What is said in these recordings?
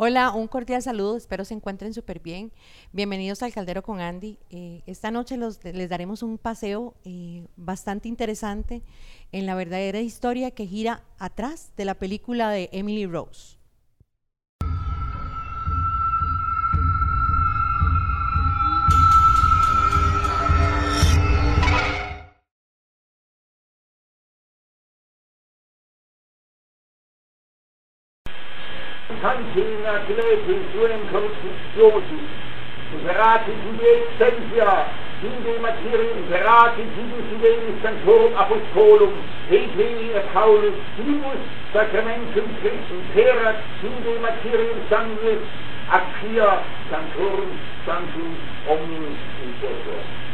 Hola, un cordial saludo, espero se encuentren súper bien. Bienvenidos al Caldero con Andy. Eh, esta noche les daremos un paseo eh, bastante interesante en la verdadera historia que gira atrás de la película de Emily Rose. santi in atleti in suem constitutiosus, verati sui essentia, in de materium verati sui suem santorum apostolum, et vei et Paulus primus sacramentum Christum perat in de materie sanguis, acquia santorum sanctum omnis in corpore.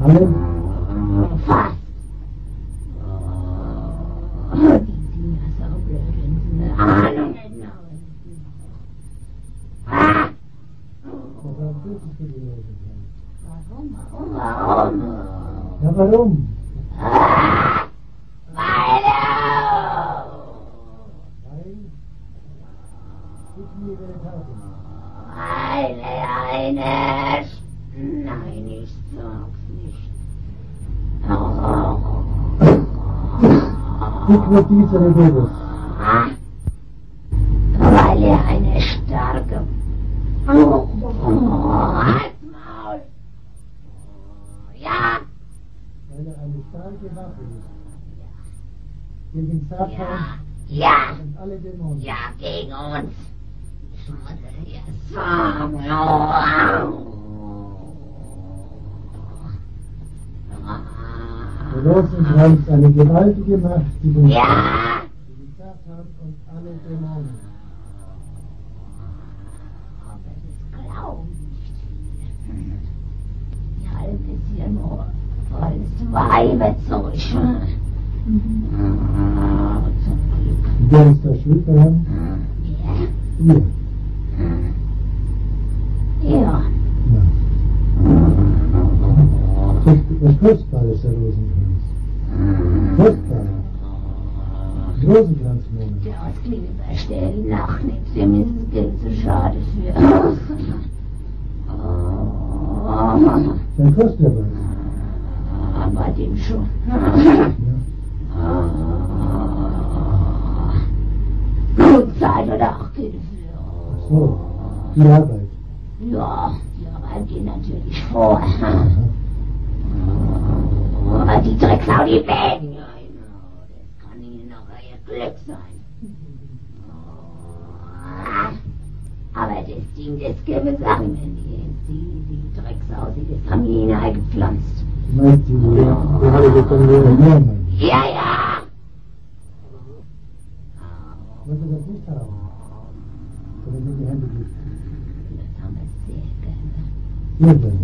Amen. Ah. Weil er eine starke. Maul. Ja, Weil er eine starke Waffe ist. Gegen ja, Satan ja, und alle Dämonen. ja, gegen uns. Ich muss dir sagen. Der Rosenkranz eine gewaltige Macht gegen Ja. Wer ist der Schulverein? Ihr. Ihr. Ja. Das Kostbare, der Rosenkranz. Kostbare. Rosenkranzmoment. Die bei Stellen nach nichts. Ihr müsst das Geld zu schade für. Dann kostet er was. Arbeit. Ja, die Arbeit geht natürlich vor. Aber die Drecksau, die Bäden. Ja, genau, das kann Ihnen noch euer Glück sein. Aber das Ding, das gäbe Sachen, wenn die, die, die Drecksau, die das haben die Ihnen eingepflanzt. Meinst du, wir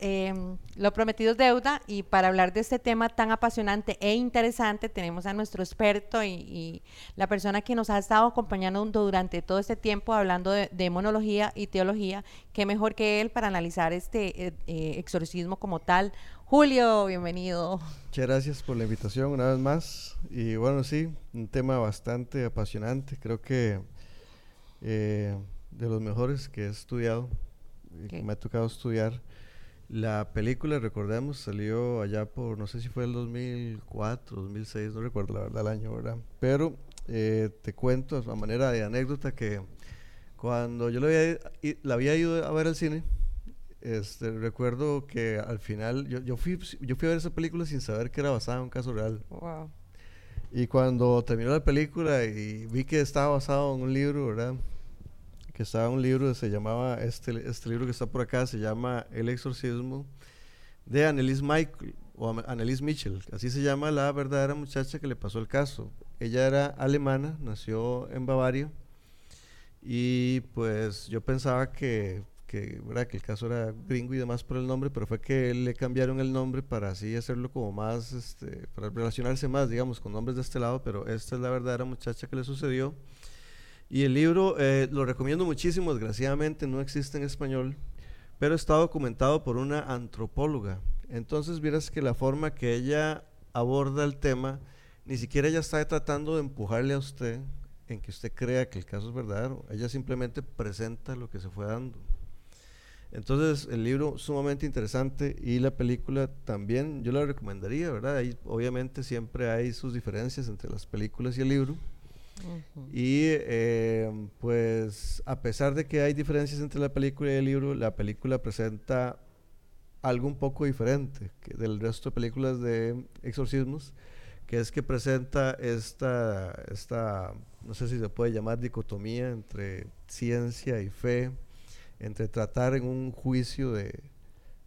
Eh, lo prometido es deuda y para hablar de este tema tan apasionante e interesante tenemos a nuestro experto y, y la persona que nos ha estado acompañando durante todo este tiempo hablando de, de monología y teología, qué mejor que él para analizar este eh, eh, exorcismo como tal. Julio, bienvenido. Muchas gracias por la invitación una vez más. Y bueno, sí, un tema bastante apasionante. Creo que eh, de los mejores que he estudiado y que Ok. me ha tocado estudiar. La película, recordemos, salió allá por, no sé si fue el 2004, 2006, no recuerdo la verdad el año, ¿verdad? Pero eh, te cuento a manera de anécdota que cuando yo la había, la había ido a ver al cine, este, recuerdo que al final, yo, yo, fui, yo fui a ver esa película sin saber que era basada en un caso real. Wow. Y cuando terminó la película y vi que estaba basado en un libro, ¿verdad? Que estaba un libro, se llamaba, este, este libro que está por acá, se llama El exorcismo de Annelies Michael, o Annelies Mitchell, así se llama la verdadera muchacha que le pasó el caso. Ella era alemana, nació en Bavaria, y pues yo pensaba que, que, ¿verdad? que el caso era gringo y demás por el nombre, pero fue que le cambiaron el nombre para así hacerlo como más, este, para relacionarse más, digamos, con nombres de este lado, pero esta es la verdadera muchacha que le sucedió. Y el libro eh, lo recomiendo muchísimo, desgraciadamente no existe en español, pero está documentado por una antropóloga. Entonces vieras que la forma que ella aborda el tema, ni siquiera ella está tratando de empujarle a usted en que usted crea que el caso es verdadero, ella simplemente presenta lo que se fue dando. Entonces el libro sumamente interesante y la película también yo la recomendaría, ¿verdad? Obviamente siempre hay sus diferencias entre las películas y el libro. Y eh, pues a pesar de que hay diferencias entre la película y el libro, la película presenta algo un poco diferente del resto de películas de exorcismos, que es que presenta esta, esta, no sé si se puede llamar dicotomía entre ciencia y fe, entre tratar en un juicio de,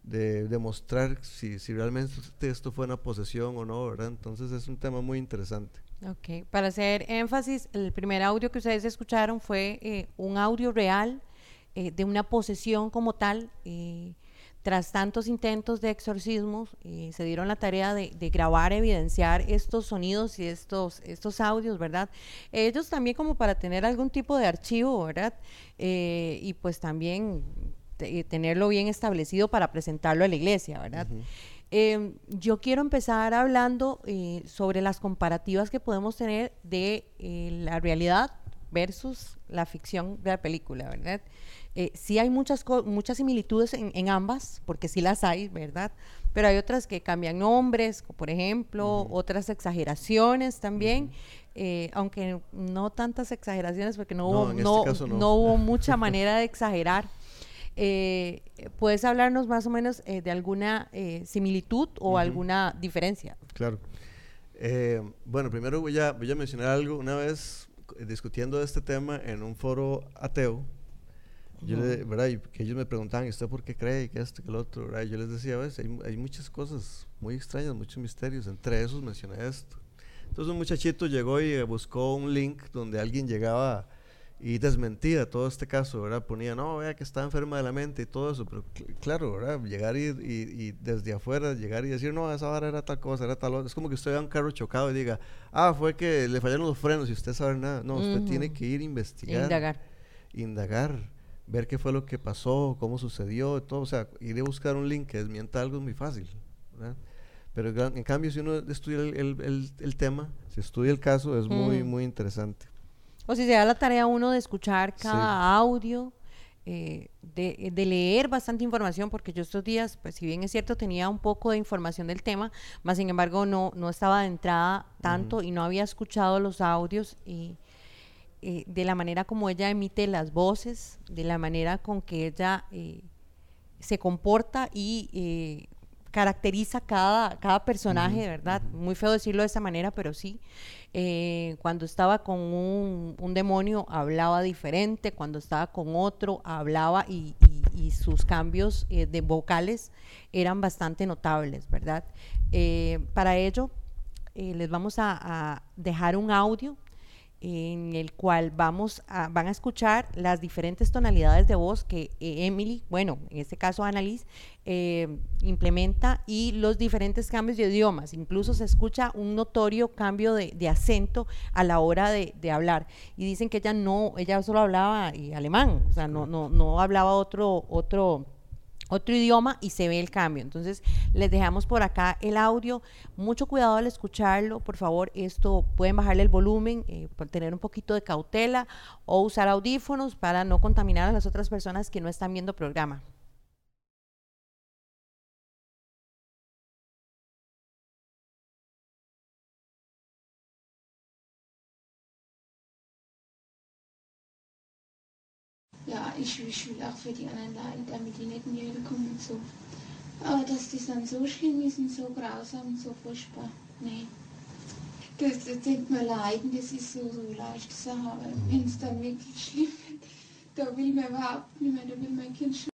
de demostrar si, si realmente esto fue una posesión o no, ¿verdad? Entonces es un tema muy interesante. Ok, para hacer énfasis, el primer audio que ustedes escucharon fue eh, un audio real eh, de una posesión como tal. eh, tras tantos intentos de exorcismo, eh, se dieron la tarea de, de grabar, evidenciar estos sonidos y estos, estos audios, ¿verdad? Ellos también como para tener algún tipo de archivo, ¿verdad? Eh, y pues también te- tenerlo bien establecido para presentarlo a la iglesia, ¿verdad? Eh, yo quiero empezar hablando eh, sobre las comparativas que podemos tener de eh, la realidad versus la ficción de la película, ¿verdad? Eh, sí hay muchas, muchas similitudes en, en ambas, porque sí las hay, ¿verdad? Pero hay otras que cambian nombres, por ejemplo, otras exageraciones también, eh, aunque no tantas exageraciones, porque no, No, hubo, este no, caso no. no hubo mucha manera de exagerar. Eh, ¿Puedes hablarnos más o menos eh, de alguna eh, similitud o alguna diferencia? Claro. Eh, bueno, primero voy a, voy a mencionar algo. Una vez discutiendo este tema en un foro ateo, Yo le- ¿verdad? Y que ellos me preguntaban, ¿y usted por qué cree? que esto, que el otro? ¿verdad? Yo les decía, "Ves, hay, hay muchas cosas muy extrañas, muchos misterios. Entre esos mencioné esto. Entonces un muchachito llegó y buscó un link donde alguien llegaba y desmentía todo este caso, ¿verdad? Ponía, no, vea que está enferma de la mente y todo eso, pero cl- claro, ¿verdad? Llegar y, y- y desde afuera, llegar y decir, no, esa vara era tal cosa, era tal otra. Es como que usted vea un carro chocado y diga, ah, fue que le fallaron los frenos y usted sabe nada. No, usted tiene que ir a investigar Indagar. indagar, ver qué fue lo que pasó, cómo sucedió, todo, o sea, ir a buscar un link que desmienta algo es muy fácil, ¿verdad? Pero en ca- en cambio, si uno estudia el, el- el- el tema, si estudia el caso, es muy, muy interesante. O si se da la tarea uno de escuchar Sí. cada audio, eh, de, de leer bastante información, porque yo estos días, pues si bien es cierto, tenía un poco de información del tema, más sin embargo no, no estaba de entrada tanto y no había escuchado los audios y eh, de la manera como ella emite las voces, de la manera con que ella eh, se comporta y eh, caracteriza cada, cada personaje, ¿verdad? Muy feo decirlo de esa manera, pero sí. Eh, cuando estaba con un, un demonio hablaba diferente, cuando estaba con otro hablaba y, y- y sus cambios eh, de vocales eran bastante notables, ¿verdad? Eh, para ello, les vamos a, a dejar un audio en el cual vamos a, van a escuchar las diferentes tonalidades de voz que eh, Emily, bueno, en este caso Annalise, eh, implementa y los diferentes cambios de idiomas. Incluso se escucha un notorio cambio de, acento a la hora de, de hablar. Y dicen que ella no, ella solo hablaba eh, alemán, o sea, no, no, no hablaba otro, otro otro idioma y se ve el cambio. Entonces, les dejamos por acá el audio. Mucho cuidado al escucharlo, por favor. Esto pueden bajarle el volumen, eh, por tener un poquito de cautela o usar audífonos para no contaminar a las otras personas que no están viendo programa. Ich, ich will auch für die anderen leiden, damit die nicht in die Hölle kommen und so. Aber dass das dann so schlimm ist und so grausam und so furchtbar, nee. Das, das denkt man leiden, das ist so, so leicht Sache, aber wenn es dann wirklich schlimm wird, da will man überhaupt nicht mehr, da will mein Kind schon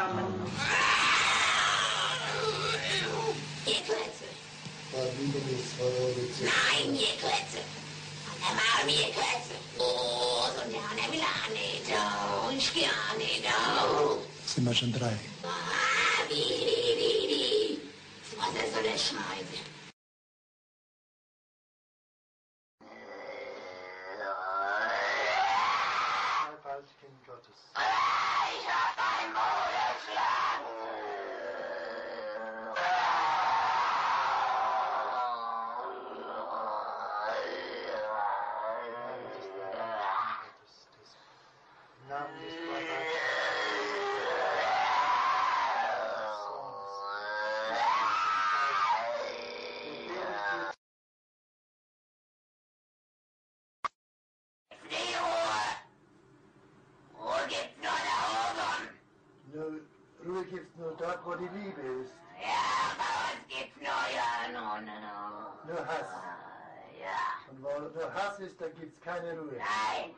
Ihr wir schon drei? Ah, wie, wie, wie, wie. Was ist so eine Scheiße? Hass ist, da gibt's keine Ruhe. nein.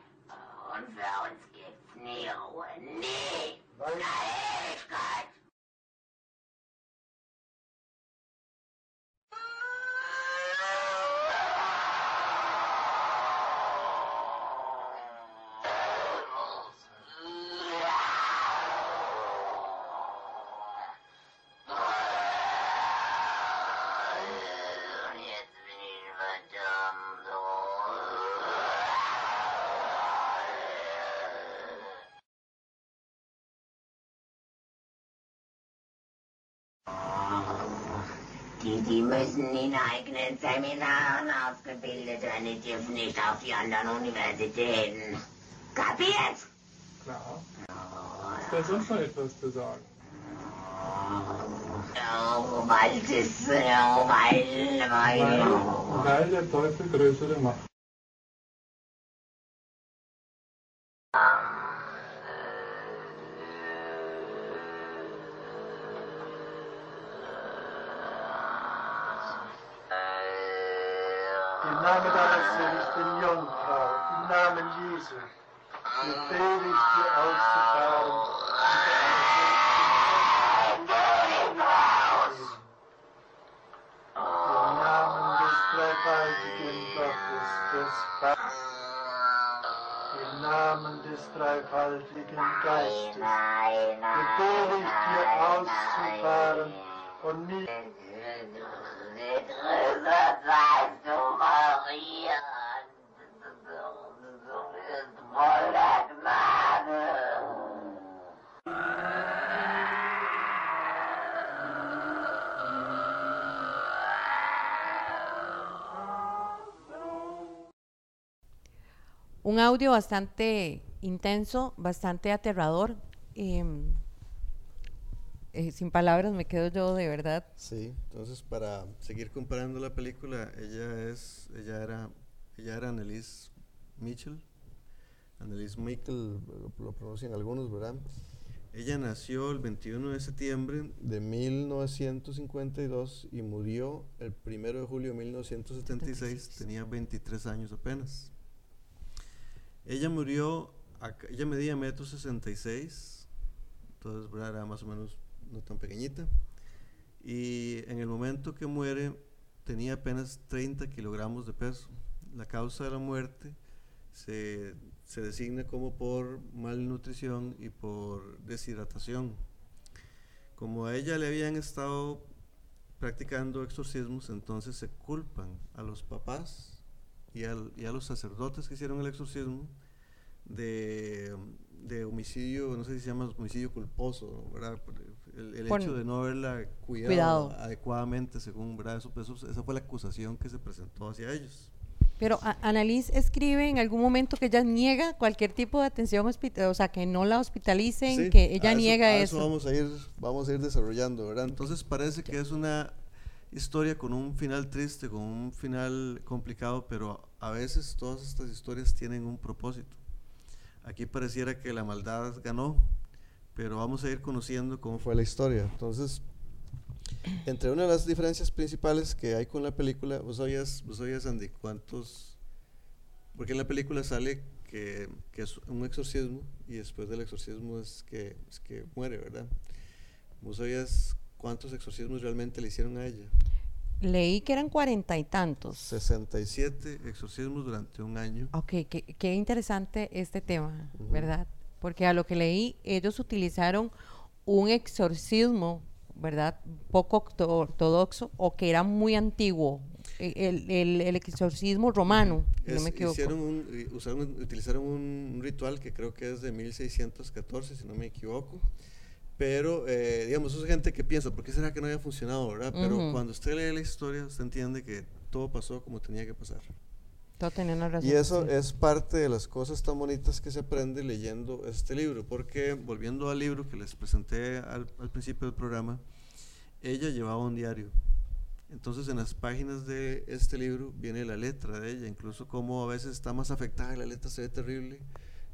Und für uns gibt's nie Ruhe. Nie. Weil, Eine Ewigkeit. In eigenen Seminaren ausgebildet werden, die dürfen nicht auf die anderen Universitäten. Kapiert? Klar. Ist da sonst noch etwas zu sagen? Oh, weil das, oh, weil, weil. Weil, weil der Teufel größere Macht. Un audio bastante intenso, bastante aterrador. eh, sin palabras me quedo yo de verdad. Sí, entonces para seguir comparando la película, ella es, ella era, ella era Annelise Mitchell, Annelise Michael, lo, lo pronuncian algunos, ¿verdad? Ella nació el 21 de septiembre de 1952 y murió el 1 de julio de 1976, tenía 23 años apenas. Ella murió, ella medía metro 66, entonces ¿verdad? era más o menos no tan pequeñita. Y en el momento que muere tenía apenas 30 kilogramos de peso. La causa de la muerte se, se designa como por malnutrición y por deshidratación. Como a ella le habían estado practicando exorcismos, entonces se culpan a los papás y, al- y a los sacerdotes que hicieron el exorcismo de, de homicidio, no sé si se llama homicidio culposo, ¿verdad? El, el hecho de no haberla cuidado, Cuidado. adecuadamente, según, ¿verdad? Eso, eso- esa fue la acusación que se presentó hacia ellos. Pero Annalise escribe en algún momento que ella niega cualquier tipo de atención hospital, o sea, que no la hospitalicen, Sí, que ella a niega a eso. vamos a ir, vamos a ir desarrollando, ¿verdad? Entonces parece que es una historia con un final triste, con un final complicado, pero a veces todas estas historias tienen un propósito. Aquí pareciera que la maldad ganó, pero vamos a ir conociendo cómo fue la historia. Entonces, entre una de las diferencias principales que hay con la película, vos sabías, vos sabías Andy, cuántos, porque en la película sale que, que es un exorcismo y después del exorcismo es que, es que muere, ¿verdad? ¿Vos sabías cuántos exorcismos realmente le hicieron a ella? Leí que eran cuarenta y tantos. 67 exorcismos durante un año. Ok, qué, qué interesante este tema, Ujú. ¿verdad? Porque a lo que leí, ellos utilizaron un exorcismo, ¿verdad? Poco orto- ortodoxo o que era muy antiguo, e- el, el- el exorcismo romano, si no Es- me equivoco. hicieron un, eh, usaron, utilizaron un, un ritual que creo que es de 1614, si no me equivoco. Pero, eh, digamos, eso es gente que piensa, ¿por qué será que no había funcionado, verdad? Pero Ujú. cuando usted lee la historia, usted entiende que todo pasó como tenía que pasar. Todo tenía una razón. Y eso es parte de las cosas tan bonitas que se aprende leyendo este libro, porque volviendo al libro que les presenté al, al principio del programa, ella llevaba un diario. Entonces en las páginas de este libro viene la letra de ella, incluso como a veces está más afectada, y la letra se ve terrible,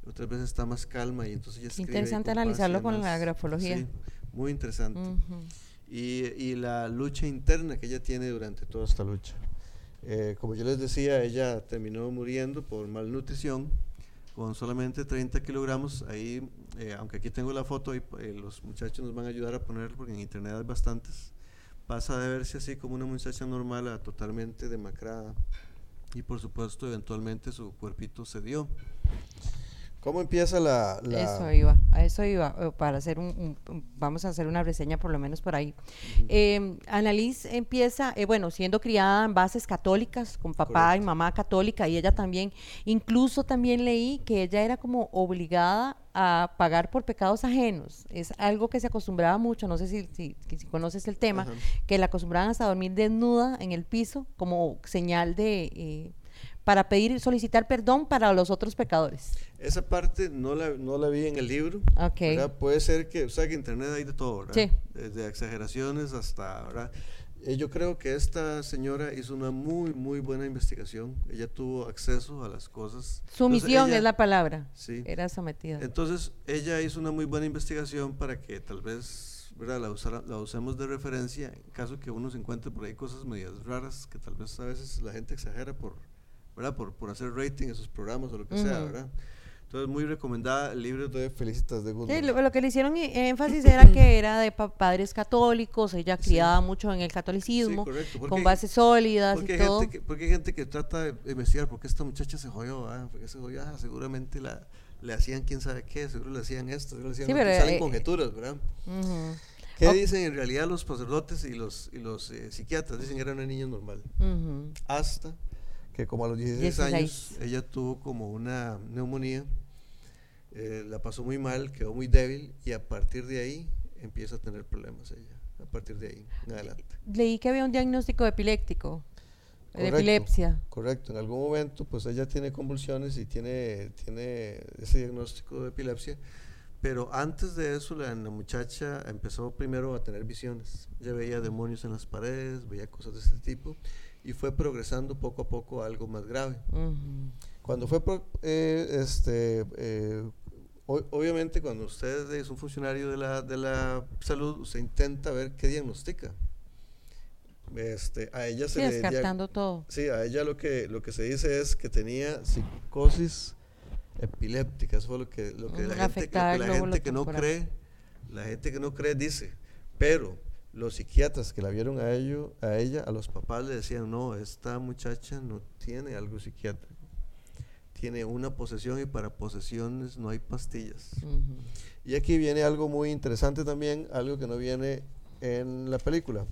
otras veces está más calma y entonces ella escribe interesante analizarlo con la grafología. Sí, muy interesante. Ujú. Y, y la lucha interna que ella tiene durante toda esta lucha. Eh, como yo les decía, ella terminó muriendo por malnutrición con solamente 30 kilogramos. Ahí, eh, aunque aquí tengo la foto, y eh, los muchachos nos van a ayudar a poner porque en internet hay bastantes. Pasa de verse así como una muchacha normal a totalmente demacrada. Y por supuesto, eventualmente su cuerpito cedió. ¿Cómo empieza la...? la- Eso iba, a eso iba, eh, para hacer un, vamos a hacer una reseña por lo menos por ahí. Eh, Annalise empieza, eh, bueno, siendo criada en bases católicas, con papá y mamá católica, y ella también, incluso también leí que ella era como obligada a pagar por pecados ajenos. Es algo que se acostumbraba mucho, no sé si, si, conoces el tema, que la acostumbraban hasta dormir desnuda en el piso como señal de... eh, para pedir, solicitar perdón para los otros pecadores. Esa parte no la, no la vi en el libro. Ok. ¿verdad? Puede ser que, o sea, que internet hay de todo, ¿verdad? Sí. Desde exageraciones hasta, ¿verdad? Eh, yo creo que esta señora hizo una muy, muy buena investigación. Ella tuvo acceso a las cosas. Sumisión es la palabra. Sí. Era sometida. Entonces, ella hizo una muy buena investigación para que tal vez, ¿verdad? La, usara- la usemos de referencia en caso que uno se encuentre por ahí cosas medias raras que tal vez a veces la gente exagera por, ¿verdad? Por, por hacer rating en sus programas o lo que sea, Ujú. ¿verdad? Entonces, muy recomendada el libro de Felicitas de Guzmán. Sí, lo, lo que le hicieron í- énfasis era que era de pa- padres católicos, ella criada mucho en el catolicismo, correcto, porque con hay- bases sólidas Porque y hay, todo. gente que, porque hay gente que trata de investigar por qué esta muchacha se jodió, ah, ¿Por qué se jodió? Ah, seguramente la, le hacían quién sabe qué, seguro le hacían esto, seguro le hacían Sí, pero, salen eh, conjeturas, ¿verdad? Ujú, ¿Qué Ok. dicen en realidad los sacerdotes y los, y los eh, psiquiatras? Dicen que era una niña normal. ujú. Hasta que como a los 16, 16. años ella tuvo como una neumonía, eh, la pasó muy mal, quedó muy débil y a partir de ahí empieza a tener problemas ella, a partir de ahí en adelante. Leí que había un diagnóstico epiléptico, de Correcto, epilepsia. Correcto, en algún momento pues ella tiene convulsiones y tiene, tiene ese diagnóstico de epilepsia, pero antes de eso la, la muchacha empezó primero a tener visiones, ella veía demonios en las paredes, veía cosas de este tipo y fue progresando poco a poco a algo más grave. Ujú. Cuando fue, pro- eh, este, eh, o- obviamente cuando usted es un funcionario de la, de la salud, usted intenta ver qué diagnostica. Este, a ella se Sí, le descartando todo. Sí, a ella lo que, lo que se dice es que tenía psicosis epiléptica. Eso fue lo que, lo que la gente, lo que la gente que no cree, la gente que no cree dice. Pero los psiquiatras que la vieron a, ello, a ella, a los papás le decían, no, esta muchacha no tiene algo psiquiátrico. Tiene una posesión y para posesiones no hay pastillas. Y aquí viene algo muy interesante también, algo que no viene en la película.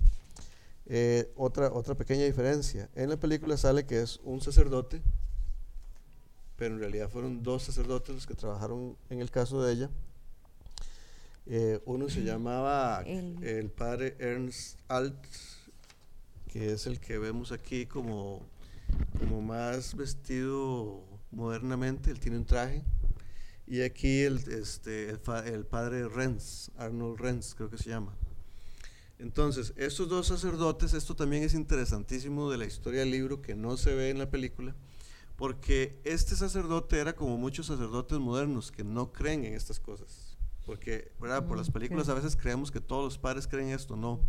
Eh, otra, otra pequeña diferencia. En la película sale que es un sacerdote, pero en realidad fueron dos sacerdotes los que trabajaron en el caso de ella. Eh, uno se llamaba El- el padre Ernst Alt, que es el que vemos aquí como, como más vestido modernamente, él tiene un traje. Y aquí el, este, el, el padre Renz, Arnold Renz creo que se llama. Entonces, estos dos sacerdotes, esto también es interesantísimo de la historia del libro que no se ve en la película, porque este sacerdote era como muchos sacerdotes modernos que no creen en estas cosas. Porque, ¿verdad? Por las Mm, películas a veces creemos que todos los padres creen esto, no.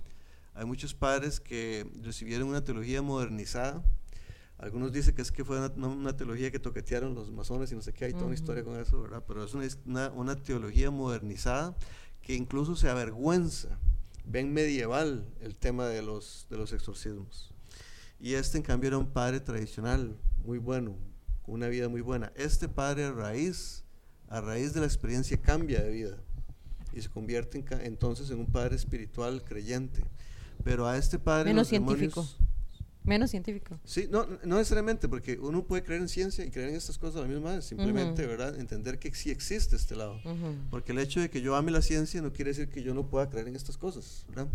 Hay muchos padres que recibieron una teología modernizada. Algunos dicen que es que fue una, una- teología que toquetearon los masones y no sé qué, hay toda una historia con eso, ¿verdad? Pero es una, una, una teología modernizada que incluso se avergüenza, ven medieval el tema de los, de los exorcismos. Y este en cambio era un padre tradicional, muy bueno, con una vida muy buena. Este padre a raíz, a raíz de la experiencia cambia de vida y se convierte en entonces en un padre espiritual creyente. Pero a este padre Menos científico. Menos científico. Sí, no, no necesariamente, porque uno puede creer en ciencia y creer en estas cosas a la misma vez, simplemente. ¿verdad? Entender que sí existe este lado. Porque el hecho de que yo ame la ciencia no quiere decir que yo no pueda creer en estas cosas, ¿verdad?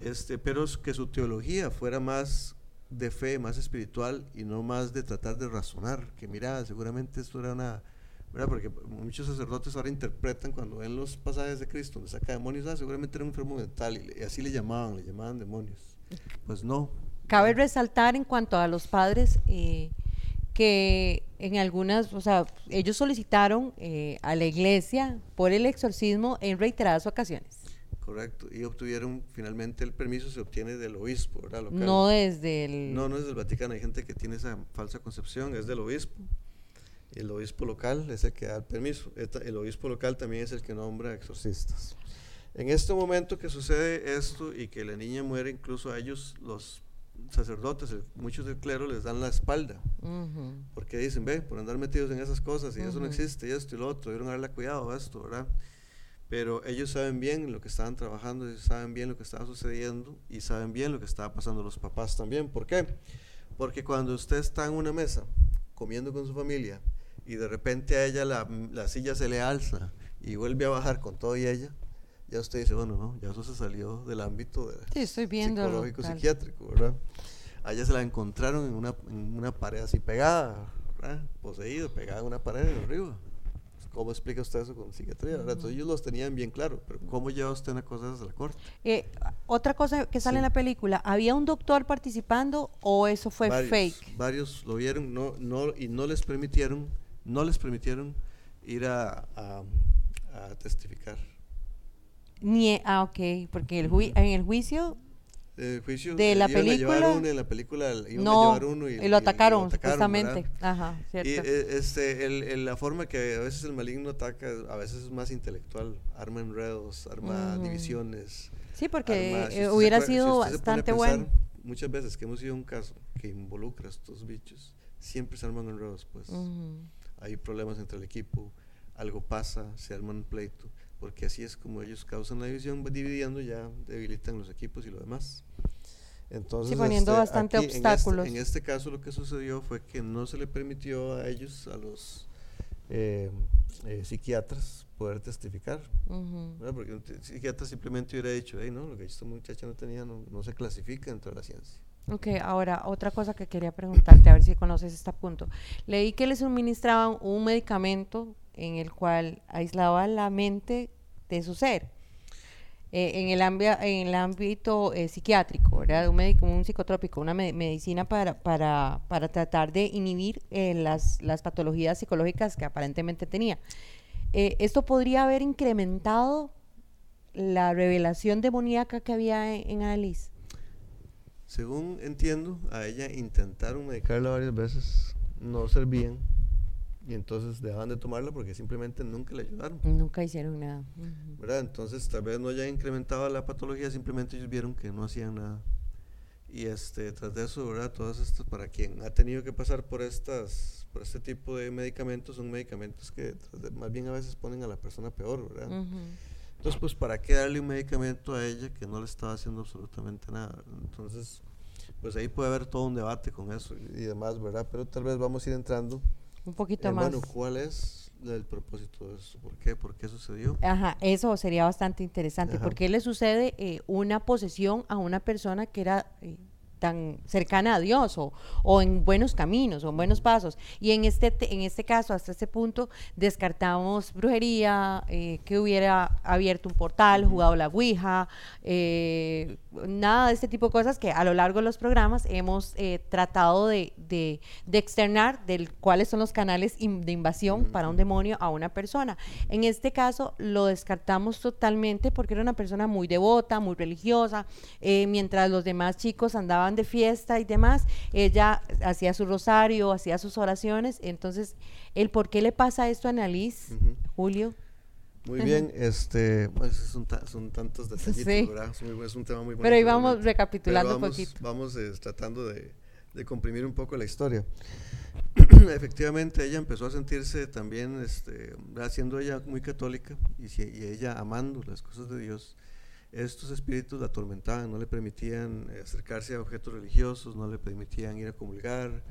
Este, pero que su teología fuera más de fe, más espiritual y no más de tratar de razonar, que mira, seguramente esto era una, ¿verdad? Porque muchos sacerdotes ahora interpretan cuando ven los pasajes de Cristo donde saca demonios, ah, seguramente era un enfermo mental y, y así le llamaban, le llamaban demonios. Pues no. Cabe resaltar en cuanto a los padres eh, que en algunas, o sea, ellos solicitaron eh, a la iglesia por el exorcismo en reiteradas ocasiones. Correcto, y obtuvieron finalmente el permiso, se obtiene del obispo, ¿verdad? Local. No desde el... No, no es del Vaticano, hay gente que tiene esa falsa concepción, es del obispo. El obispo local es el que da el permiso. El obispo local también es el que nombra exorcistas. En este momento que sucede esto y que la niña muere, incluso a ellos, los sacerdotes, el- muchos del clero, les dan la espalda. Ujú. Porque dicen, ve, por andar metidos en esas cosas y eso no existe, y esto y lo otro, debieron darle cuidado a esto, ¿verdad? Pero ellos saben bien lo que estaban trabajando, ellos saben bien lo que estaba sucediendo y saben bien lo que estaba pasando los papás también. ¿Por qué? Porque cuando usted está en una mesa comiendo con su familia y de repente a ella la, la silla se le alza y vuelve a bajar con todo y ella, ya usted dice, bueno, no, ya eso se salió del ámbito de Sí, estoy viendo. psicológico psiquiátrico, ¿verdad? A ella se la encontraron en una, en una pared así pegada, ¿verdad? Poseído, pegada en una pared de arriba. ¿Cómo explica usted eso con psiquiatría? verdad? Entonces ellos los tenían bien claro, pero ¿cómo lleva usted una cosa desde la corte? Eh, otra cosa que sale Sí. en la película, ¿había un doctor participando o eso fue varios, fake? Varios lo vieron no, no, y no les permitieron, no les permitieron ir a, a- a testificar. Ni, ah, ok, porque el en el juicio El juicio De la a película. uno, en la película iban a no, llevar uno y, y lo atacaron, ¿verdad? supuestamente. Ajá, cierto. Y eh, este, el, el- la forma que a veces el maligno ataca, a veces es más intelectual, arma enredos, arma Ujú. divisiones. sí, porque arma- si eh, hubiera si sido a bastante pensar, bueno. Muchas veces que hemos ido a un caso que involucra a estos bichos, siempre se arman enredos, pues. Hay problemas entre el equipo, algo pasa, se arma un pleito, porque así es como ellos causan la división, va dividiendo ya debilitan los equipos y lo demás. Entonces, poniendo este, bastante aquí, en este- obstáculos. En este, caso lo que sucedió fue que no se le permitió a ellos, a los eh, eh, psiquiatras, poder testificar. Porque un psiquiatra simplemente hubiera dicho, "Ey, no, lo que esta muchacha no tenía no, no se clasifica dentro de la ciencia. Ok, ahora otra cosa que quería preguntarte, a ver si conoces este punto. Leí que le suministraban un medicamento en el cual aislaba la mente de su ser. eh, en, el ámbito, en el ámbito eh, psiquiátrico, ¿verdad? Un, médico, un psicotrópico, una me- medicina para, para, para tratar de inhibir eh, las, las patologías psicológicas que aparentemente tenía. ¿Esto podría haber incrementado la revelación demoníaca que había en, en Annalise? Según entiendo, a ella intentaron medicarla varias veces, no servían, y entonces dejaban de tomarla porque simplemente nunca le ayudaron. Nunca hicieron nada. Ujú. ¿verdad? Entonces tal vez no haya incrementado la patología, simplemente ellos vieron que no hacían nada. Y este, tras de eso, ¿verdad? Todas estas, para quien ha tenido que pasar por estas, por este tipo de medicamentos, son medicamentos que de- más bien a veces ponen a la persona peor, ¿verdad? Ujú. Entonces, pues, ¿para qué darle un medicamento a ella que no le estaba haciendo absolutamente nada? Entonces, pues ahí puede haber todo un debate con eso y, y demás, ¿verdad? Pero tal vez vamos a ir entrando. Un poquito Eh, más. Bueno, ¿cuál es el propósito de eso? ¿Por qué? ¿Por qué sucedió? Ajá, eso sería bastante interesante. Ajá. ¿Por qué le sucede eh, una posesión a una persona que era eh, tan cercana a Dios o, o en buenos caminos o en buenos pasos? Y en este, te- en este caso, hasta este punto, descartamos brujería, eh, que hubiera abierto un portal, jugado la Ouija, eh, nada de este tipo de cosas que a lo largo de los programas hemos eh, tratado de, de- de externar del cuáles son los canales in- de invasión para un demonio a una persona. En este caso lo descartamos totalmente porque era una persona muy devota, muy religiosa, eh, mientras los demás chicos andaban de fiesta y demás, ella hacía su rosario, hacía sus oraciones, entonces el por qué le pasa esto a Annalise, Ujú. Julio. Muy bien, este, pues son, ta- son tantos detallitos, Sí. ¿verdad? Es, muy- es un tema muy bonito. Pero ahí vamos recapitulando un poquito. Vamos eh, tratando de, de comprimir un poco la historia. Efectivamente, ella empezó a sentirse también, este, siendo ella muy católica y, y ella amando las cosas de Dios, estos espíritus la atormentaban, no le permitían eh, acercarse a objetos religiosos, no le permitían ir a comulgar.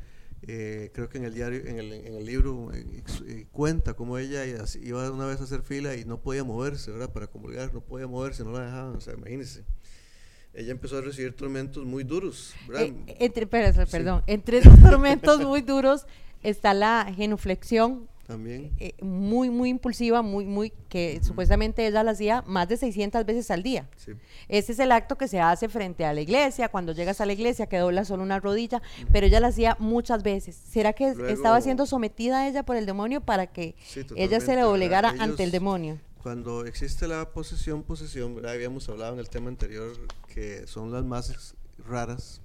Eh, creo que en el diario, en el, en el libro eh, cuenta cómo ella iba una vez a hacer fila y no podía moverse, ¿verdad? Para comulgar, no podía moverse, no la dejaban, o sea, imagínense. Ella empezó a recibir tormentos muy duros. Eh, entre, Sí. perdón, entre tormentos muy duros está la genuflexión, También. eh, muy, muy impulsiva, muy, muy, que supuestamente ella la hacía más de 600 veces al día. Sí. Ese es el acto que se hace frente a la iglesia, cuando llegas a la iglesia que dobla solo una rodilla, pero ella la hacía muchas veces. ¿Será que Luego- estaba siendo sometida ella por el demonio para que Sí, ella se le doblegara ante el Ellos- demonio? Cuando existe la posesión, posesión, ¿verdad? habíamos hablado en el tema anterior que son las más raras,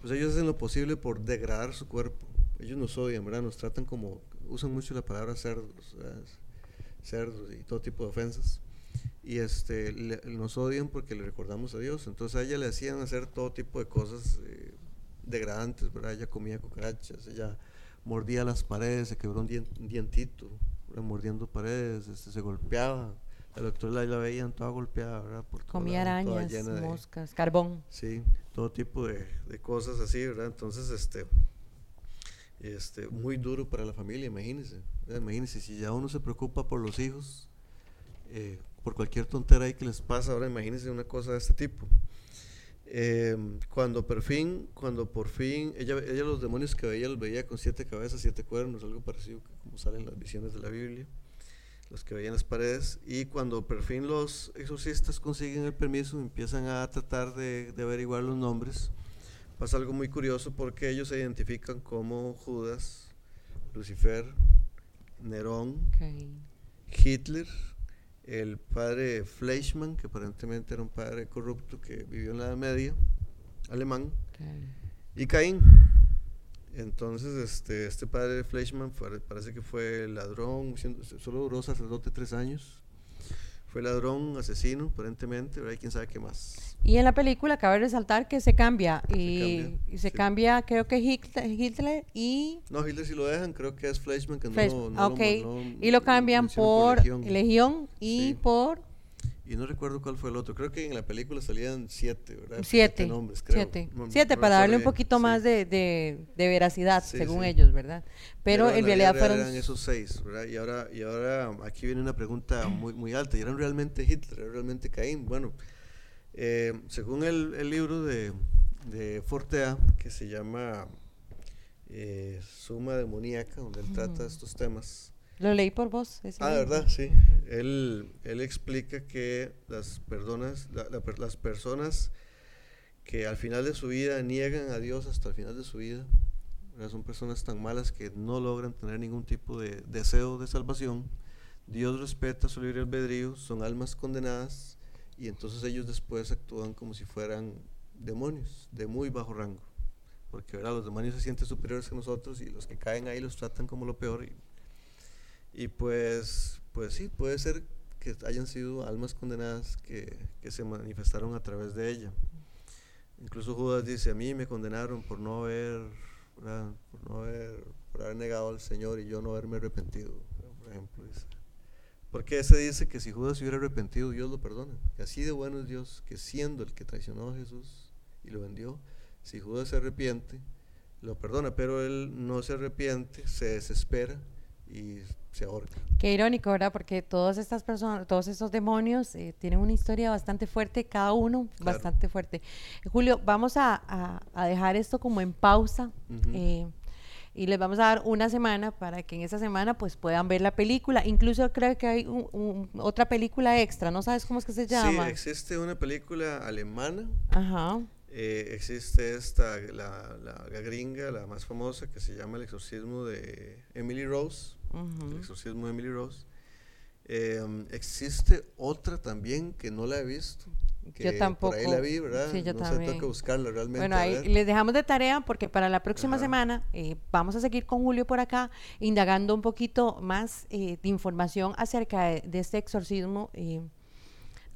pues ellos hacen lo posible por degradar su cuerpo. Ellos nos odian, ¿verdad? Nos tratan como, usan mucho la palabra cerdos, ¿verdad? cerdos y todo tipo de ofensas. Y este, le- nos odian porque le recordamos a Dios. Entonces a ella le hacían hacer todo tipo de cosas eh, degradantes, ¿verdad? Ella comía cucarachas, ella mordía las paredes, se quebró un, un dientito, ¿verdad? mordiendo paredes, este, se golpeaba. La doctora la, la veían toda golpeada, ¿verdad? Por Comía arañas, llena de- moscas, carbón. Sí, todo tipo de, de cosas así, ¿verdad? Entonces, este, este, muy duro para la familia, imagínense. ¿verdad? Imagínense, si ya uno se preocupa por los hijos, eh, por cualquier tontera que les pasa, ahora imagínense una cosa de este tipo. Eh, cuando por fin, cuando por fin, ella, ella los demonios que veía, los veía con siete cabezas, siete cuernos, algo parecido como salen las visiones de la Biblia, los que veían las paredes, y cuando por fin los exorcistas consiguen el permiso, empiezan a tratar de averiguar los nombres, pasa algo muy curioso porque ellos se identifican como Judas, Lucifer, Nerón. Hitler, el padre Fleischmann, que aparentemente era un padre corrupto que vivió en la Edad Media, alemán, y Caín. Entonces, este, este padre Fleischmann fue- parece que fue ladrón, siendo- solo duró sacerdote tres años. Fue ladrón, asesino, aparentemente, ¿verdad? Y quién sabe qué más. Y en la película cabe resaltar que se cambia. Y, cambia, y se sí. cambia, creo que Hitler, Hitler y No, Hitler sí lo dejan, creo que es Fleischmann que no, Fleisch- lo- no lo- ok. no y lo cambian por Legión. Legión, y Sí. por Y no recuerdo cuál fue el otro. Creo que en la película salían siete, ¿verdad? siete. nombres, creo. siete. No- Siete, no para darle un poquito bien, más sí. de, de- de veracidad, Sí, según sí. ellos, ¿verdad? Pero, en la vida realidad real fueron... eran esos seis, ¿verdad? Y ahora, y ahora aquí viene una pregunta muy, muy alta. ¿Y eran realmente Hitler? ¿Eran realmente Caín? Bueno, eh, según el, el libro de, de Fortea, que se llama eh, Suma Demoníaca, donde él trata estos temas, Lo leí por vos. ese Ah, libro. verdad, sí. Él, él explica que las personas, la- las personas que al final de su vida niegan a Dios hasta el final de su vida, ¿verdad? son personas tan malas que no logran tener ningún tipo de deseo de salvación. Dios respeta su libre albedrío, son almas condenadas y entonces ellos después actúan como si fueran demonios de muy bajo rango. Porque ¿verdad? los demonios se sienten superiores que nosotros y los que caen ahí los tratan como lo peor. Y, y pues, pues sí, puede ser que hayan sido almas condenadas que, que se manifestaron a través de ella. Incluso Judas dice, a mí me condenaron por no haber, por no haber, por haber negado al Señor y yo no haberme arrepentido, por ejemplo. Dice. Porque se dice que si Judas se hubiera arrepentido, Dios lo perdona. Así de bueno es Dios, que siendo el que traicionó a Jesús y lo vendió, si Judas se arrepiente, lo perdona, pero él no se arrepiente, se desespera y se ahorca. Qué irónico, ¿verdad? Porque todas estas personas, todos estos demonios eh, tienen una historia bastante fuerte, cada uno Claro. bastante fuerte. Julio, vamos a, a- a dejar esto como en pausa eh, y les vamos a dar una semana para que en esa semana pues puedan ver la película. Incluso creo que hay un- un- otra película extra, ¿no sabes cómo es que se llama? Sí, existe una película alemana, Ajá. eh, existe esta, la, la, la gringa, la más famosa, que se llama El exorcismo de Emily Rose. El exorcismo de Emily Rose. Eh, existe otra también que no la he visto. Que Por ahí tampoco. la vi, ¿verdad? Sí, yo no sé, también. tengo que buscarla realmente. Bueno, ahí les dejamos de tarea porque para la próxima Ajá. semana eh, vamos a seguir con Julio por acá, indagando un poquito más eh, de información acerca de, de este exorcismo eh,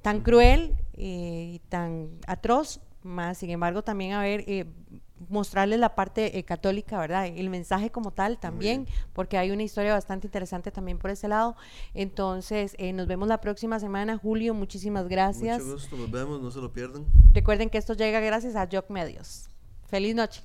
tan cruel y tan atroz, más sin embargo también a ver, mostrarles la parte eh, católica, ¿verdad? El mensaje como tal también, porque hay una historia bastante interesante también por ese lado. Entonces, eh, nos vemos la próxima semana. Julio, muchísimas gracias. Mucho gusto, nos vemos, no se lo pierdan. Recuerden que esto llega gracias a Jock Medios. Feliz noche.